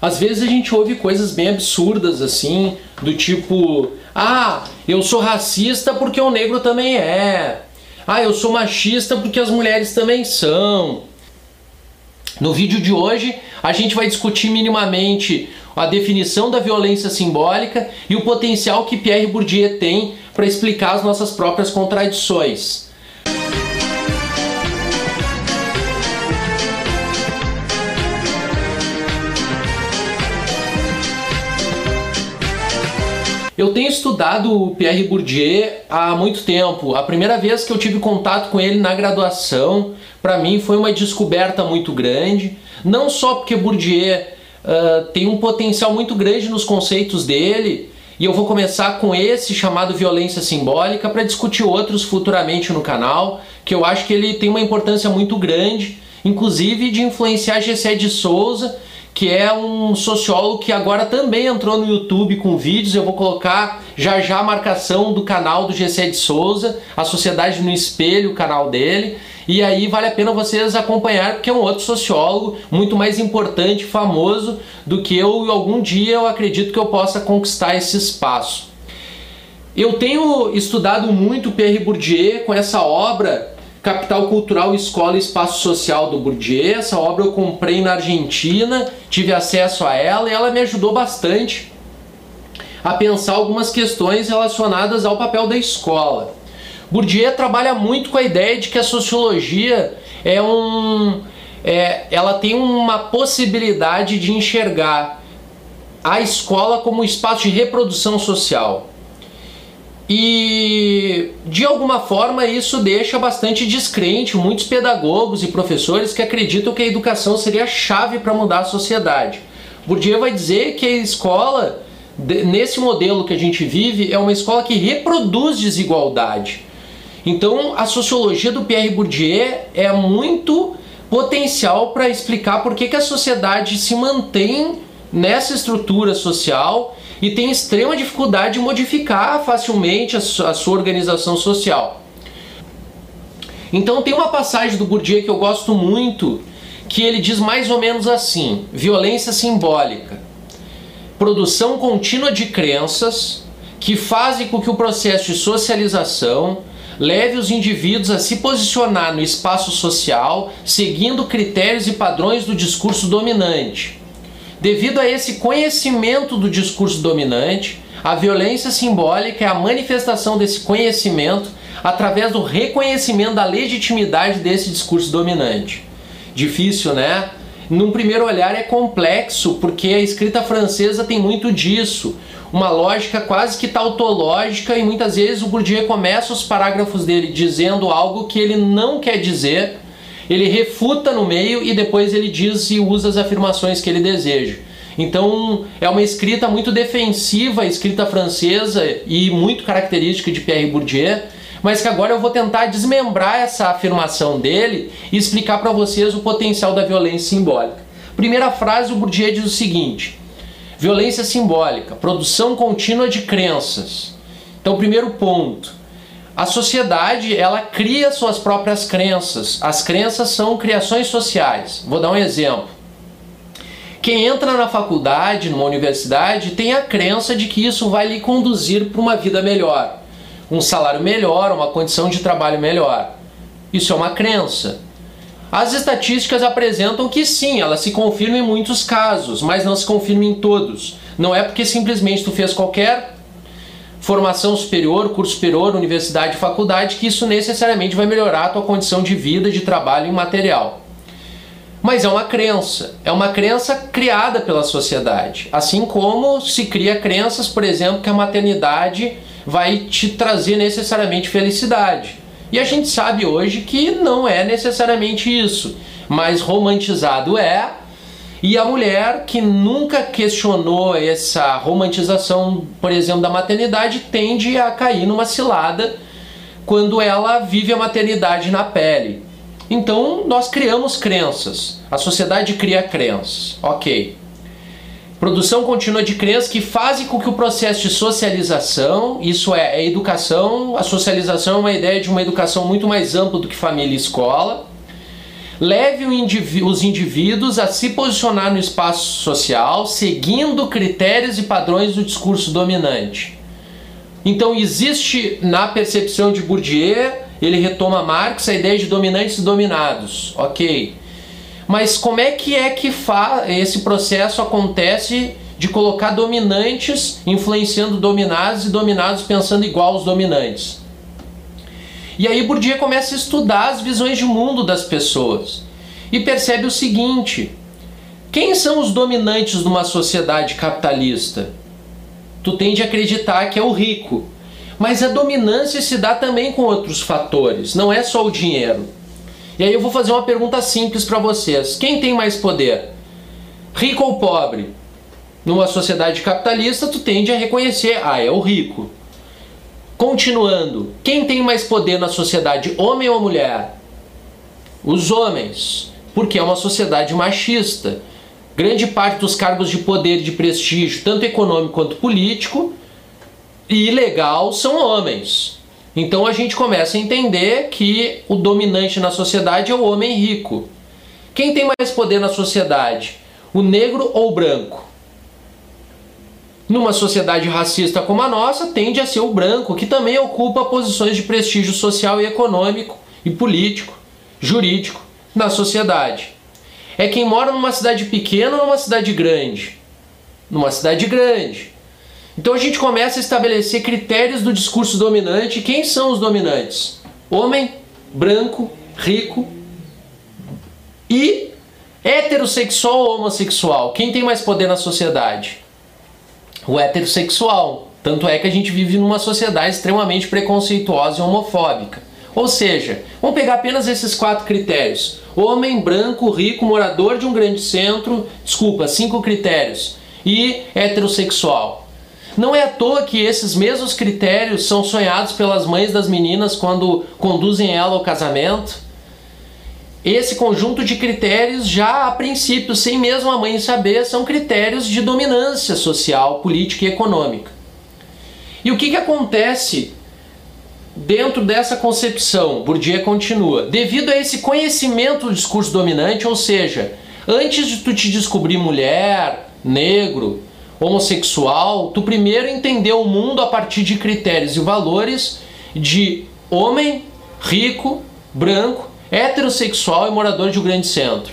Às vezes a gente ouve coisas bem absurdas assim, do tipo: "Ah, eu sou racista porque o negro também é". "Ah, eu sou machista porque as mulheres também são". No vídeo de hoje, a gente vai discutir minimamente a definição da violência simbólica e o potencial que Pierre Bourdieu tem para explicar as nossas próprias contradições. Eu tenho estudado o Pierre Bourdieu há muito tempo. A primeira vez que eu tive contato com ele na graduação, para mim foi uma descoberta muito grande. Não só porque Bourdieu uh, tem um potencial muito grande nos conceitos dele, e eu vou começar com esse chamado violência simbólica para discutir outros futuramente no canal, que eu acho que ele tem uma importância muito grande, inclusive de influenciar Gessé de Souza que é um sociólogo que agora também entrou no YouTube com vídeos. Eu vou colocar já já a marcação do canal do GC de Souza, a Sociedade no Espelho, o canal dele. E aí vale a pena vocês acompanhar, porque é um outro sociólogo muito mais importante, famoso do que eu. Algum dia eu acredito que eu possa conquistar esse espaço. Eu tenho estudado muito Pierre Bourdieu com essa obra Capital Cultural Escola e Espaço Social do Bourdieu. Essa obra eu comprei na Argentina, tive acesso a ela e ela me ajudou bastante a pensar algumas questões relacionadas ao papel da escola. Bourdieu trabalha muito com a ideia de que a sociologia é um, é, ela tem uma possibilidade de enxergar a escola como um espaço de reprodução social. E de alguma forma isso deixa bastante descrente muitos pedagogos e professores que acreditam que a educação seria a chave para mudar a sociedade. Bourdieu vai dizer que a escola, nesse modelo que a gente vive, é uma escola que reproduz desigualdade. Então a sociologia do Pierre Bourdieu é muito potencial para explicar por que, que a sociedade se mantém nessa estrutura social e tem extrema dificuldade de modificar facilmente a sua organização social. Então tem uma passagem do Bourdieu que eu gosto muito, que ele diz mais ou menos assim: violência simbólica, produção contínua de crenças que fazem com que o processo de socialização leve os indivíduos a se posicionar no espaço social seguindo critérios e padrões do discurso dominante Devido a esse conhecimento do discurso dominante, a violência simbólica é a manifestação desse conhecimento através do reconhecimento da legitimidade desse discurso dominante. Difícil, né? Num primeiro olhar é complexo, porque a escrita francesa tem muito disso. Uma lógica quase que tautológica e muitas vezes o Bourdieu começa os parágrafos dele dizendo algo que ele não quer dizer ele refuta no meio e depois ele diz e usa as afirmações que ele deseja. Então é uma escrita muito defensiva, escrita francesa e muito característica de Pierre Bourdieu, mas que agora eu vou tentar desmembrar essa afirmação dele e explicar para vocês o potencial da violência simbólica. Primeira frase, o Bourdieu diz o seguinte: violência simbólica, produção contínua de crenças. Então, primeiro ponto, a sociedade ela cria suas próprias crenças. As crenças são criações sociais. Vou dar um exemplo. Quem entra na faculdade, numa universidade, tem a crença de que isso vai lhe conduzir para uma vida melhor, um salário melhor, uma condição de trabalho melhor. Isso é uma crença. As estatísticas apresentam que sim, ela se confirma em muitos casos, mas não se confirma em todos. Não é porque simplesmente tu fez qualquer formação superior, curso superior, universidade, faculdade, que isso necessariamente vai melhorar a tua condição de vida, de trabalho e material. Mas é uma crença, é uma crença criada pela sociedade. Assim como se cria crenças, por exemplo, que a maternidade vai te trazer necessariamente felicidade. E a gente sabe hoje que não é necessariamente isso, mas romantizado é, e a mulher que nunca questionou essa romantização, por exemplo, da maternidade, tende a cair numa cilada quando ela vive a maternidade na pele. Então nós criamos crenças, a sociedade cria crenças, ok. Produção contínua de crenças que fazem com que o processo de socialização, isso é, é educação, a socialização é uma ideia de uma educação muito mais ampla do que família e escola, leve os indivíduos a se posicionar no espaço social seguindo critérios e padrões do discurso dominante. Então existe na percepção de Bourdieu, ele retoma Marx a ideia de dominantes e dominados, ok? Mas como é que é que esse processo acontece de colocar dominantes influenciando dominados e dominados pensando igual aos dominantes? E aí Bourdieu começa a estudar as visões de mundo das pessoas e percebe o seguinte: quem são os dominantes numa sociedade capitalista? Tu tende a acreditar que é o rico, mas a dominância se dá também com outros fatores, não é só o dinheiro. E aí eu vou fazer uma pergunta simples para vocês: quem tem mais poder? Rico ou pobre? Numa sociedade capitalista, tu tende a reconhecer, ah, é o rico. Continuando, quem tem mais poder na sociedade, homem ou mulher? Os homens, porque é uma sociedade machista. Grande parte dos cargos de poder e de prestígio, tanto econômico quanto político e são homens. Então a gente começa a entender que o dominante na sociedade é o homem rico. Quem tem mais poder na sociedade? O negro ou o branco? Numa sociedade racista como a nossa, tende a ser o branco, que também ocupa posições de prestígio social e econômico e político, jurídico na sociedade. É quem mora numa cidade pequena ou numa cidade grande? Numa cidade grande. Então a gente começa a estabelecer critérios do discurso dominante. Quem são os dominantes? Homem, branco, rico e heterossexual ou homossexual. Quem tem mais poder na sociedade? O heterossexual. Tanto é que a gente vive numa sociedade extremamente preconceituosa e homofóbica. Ou seja, vamos pegar apenas esses quatro critérios: homem, branco, rico, morador de um grande centro, desculpa, cinco critérios, e heterossexual. Não é à toa que esses mesmos critérios são sonhados pelas mães das meninas quando conduzem ela ao casamento esse conjunto de critérios, já a princípio, sem mesmo a mãe saber, são critérios de dominância social, política e econômica. E o que, que acontece dentro dessa concepção? Bourdieu continua. Devido a esse conhecimento do discurso dominante, ou seja, antes de tu te descobrir mulher, negro, homossexual, tu primeiro entendeu o mundo a partir de critérios e valores de homem, rico, branco heterossexual e morador de um grande centro.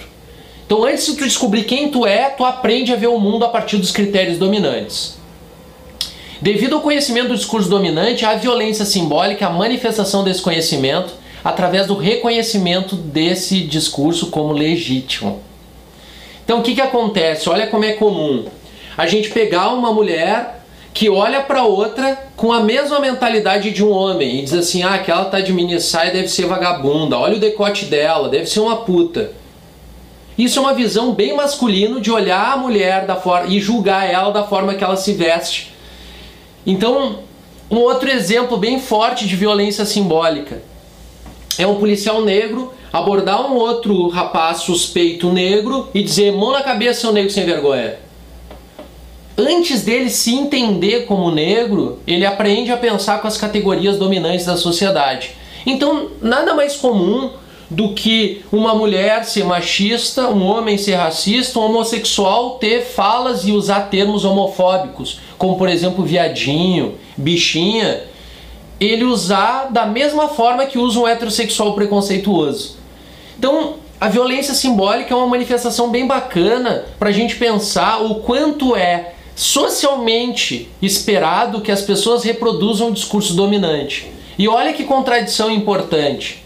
Então, antes de tu descobrir quem tu é, tu aprende a ver o mundo a partir dos critérios dominantes. Devido ao conhecimento do discurso dominante, a violência simbólica a manifestação desse conhecimento através do reconhecimento desse discurso como legítimo. Então, o que, que acontece? Olha como é comum a gente pegar uma mulher que olha para outra com a mesma mentalidade de um homem e diz assim: ah, aquela tá de mini saia deve ser vagabunda, olha o decote dela, deve ser uma puta. Isso é uma visão bem masculino de olhar a mulher da forma e julgar ela da forma que ela se veste. Então, um outro exemplo bem forte de violência simbólica é um policial negro abordar um outro rapaz suspeito negro e dizer: mão na cabeça, seu negro sem vergonha antes dele se entender como negro, ele aprende a pensar com as categorias dominantes da sociedade. Então, nada mais comum do que uma mulher ser machista, um homem ser racista, um homossexual ter falas e usar termos homofóbicos, como por exemplo viadinho, bichinha, ele usar da mesma forma que usa um heterossexual preconceituoso. Então, a violência simbólica é uma manifestação bem bacana para a gente pensar o quanto é socialmente esperado que as pessoas reproduzam o discurso dominante. E olha que contradição importante.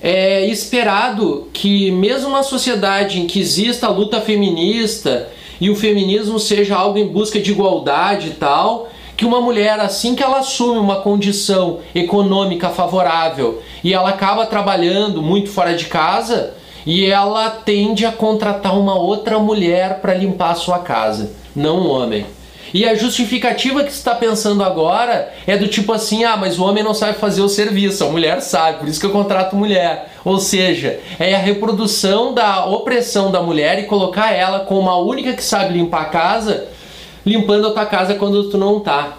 É esperado que, mesmo na sociedade em que exista a luta feminista e o feminismo seja algo em busca de igualdade e tal, que uma mulher, assim que ela assume uma condição econômica favorável e ela acaba trabalhando muito fora de casa, e ela tende a contratar uma outra mulher para limpar a sua casa não um homem. E a justificativa que está pensando agora é do tipo assim: ah, mas o homem não sabe fazer o serviço, a mulher sabe, por isso que eu contrato mulher. Ou seja, é a reprodução da opressão da mulher e colocar ela como a única que sabe limpar a casa, limpando a tua casa quando tu não tá.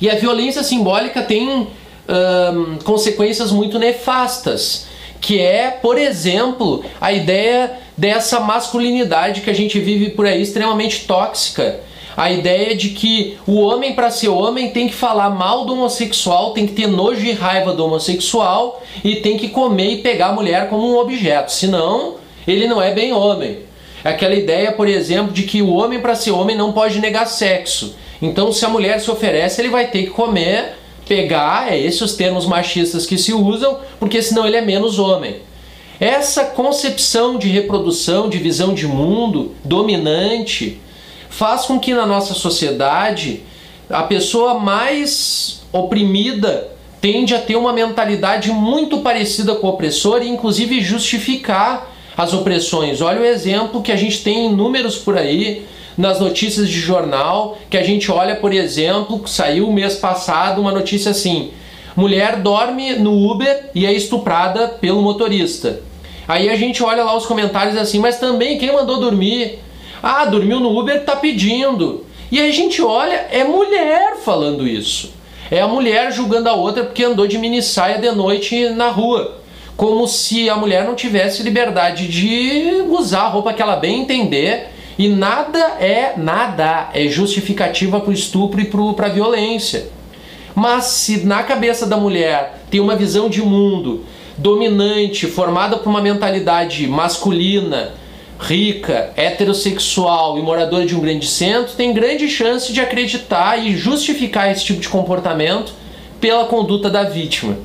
E a violência simbólica tem hum, consequências muito nefastas que é, por exemplo, a ideia dessa masculinidade que a gente vive por aí extremamente tóxica. A ideia de que o homem, para ser homem, tem que falar mal do homossexual, tem que ter nojo e raiva do homossexual e tem que comer e pegar a mulher como um objeto, senão ele não é bem homem. É aquela ideia, por exemplo, de que o homem, para ser homem, não pode negar sexo. Então, se a mulher se oferece, ele vai ter que comer pegar, é esses os termos machistas que se usam, porque senão ele é menos homem. Essa concepção de reprodução, de visão de mundo dominante, faz com que na nossa sociedade a pessoa mais oprimida tende a ter uma mentalidade muito parecida com o opressor e inclusive justificar as opressões. Olha o exemplo que a gente tem em números por aí nas notícias de jornal, que a gente olha, por exemplo, saiu mês passado uma notícia assim: mulher dorme no Uber e é estuprada pelo motorista. Aí a gente olha lá os comentários assim, mas também quem mandou dormir? Ah, dormiu no Uber, tá pedindo. E a gente olha, é mulher falando isso. É a mulher julgando a outra porque andou de mini saia de noite na rua. Como se a mulher não tivesse liberdade de usar a roupa que ela bem entender e nada é nada é justificativa para o estupro e para a violência. Mas se na cabeça da mulher tem uma visão de mundo dominante, formada por uma mentalidade masculina, rica, heterossexual e moradora de um grande centro, tem grande chance de acreditar e justificar esse tipo de comportamento pela conduta da vítima.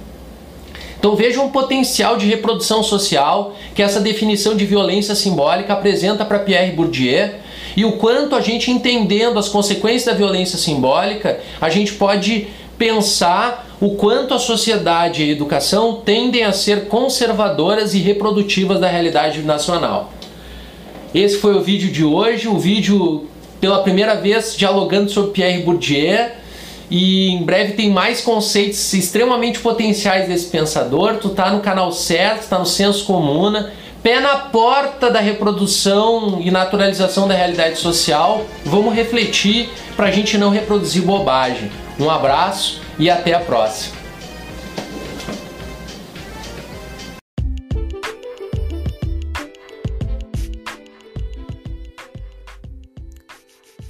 Então veja um potencial de reprodução social que essa definição de violência simbólica apresenta para Pierre Bourdieu e o quanto a gente entendendo as consequências da violência simbólica, a gente pode pensar o quanto a sociedade e a educação tendem a ser conservadoras e reprodutivas da realidade nacional. Esse foi o vídeo de hoje, o vídeo pela primeira vez dialogando sobre Pierre Bourdieu e em breve tem mais conceitos extremamente potenciais desse pensador. Tu tá no canal certo, tá no senso comuna, pé na porta da reprodução e naturalização da realidade social. Vamos refletir para a gente não reproduzir bobagem. Um abraço e até a próxima.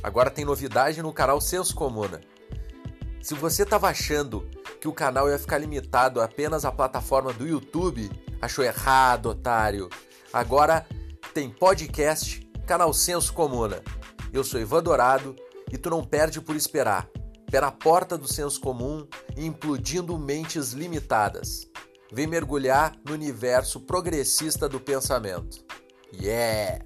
Agora tem novidade no canal Senso Comuna. Se você estava achando que o canal ia ficar limitado apenas à plataforma do YouTube, achou errado, otário. Agora tem podcast, canal Senso Comuna. Eu sou Ivan Dourado e tu não perde por esperar. Pé na porta do senso comum e implodindo mentes limitadas. Vem mergulhar no universo progressista do pensamento. Yeah!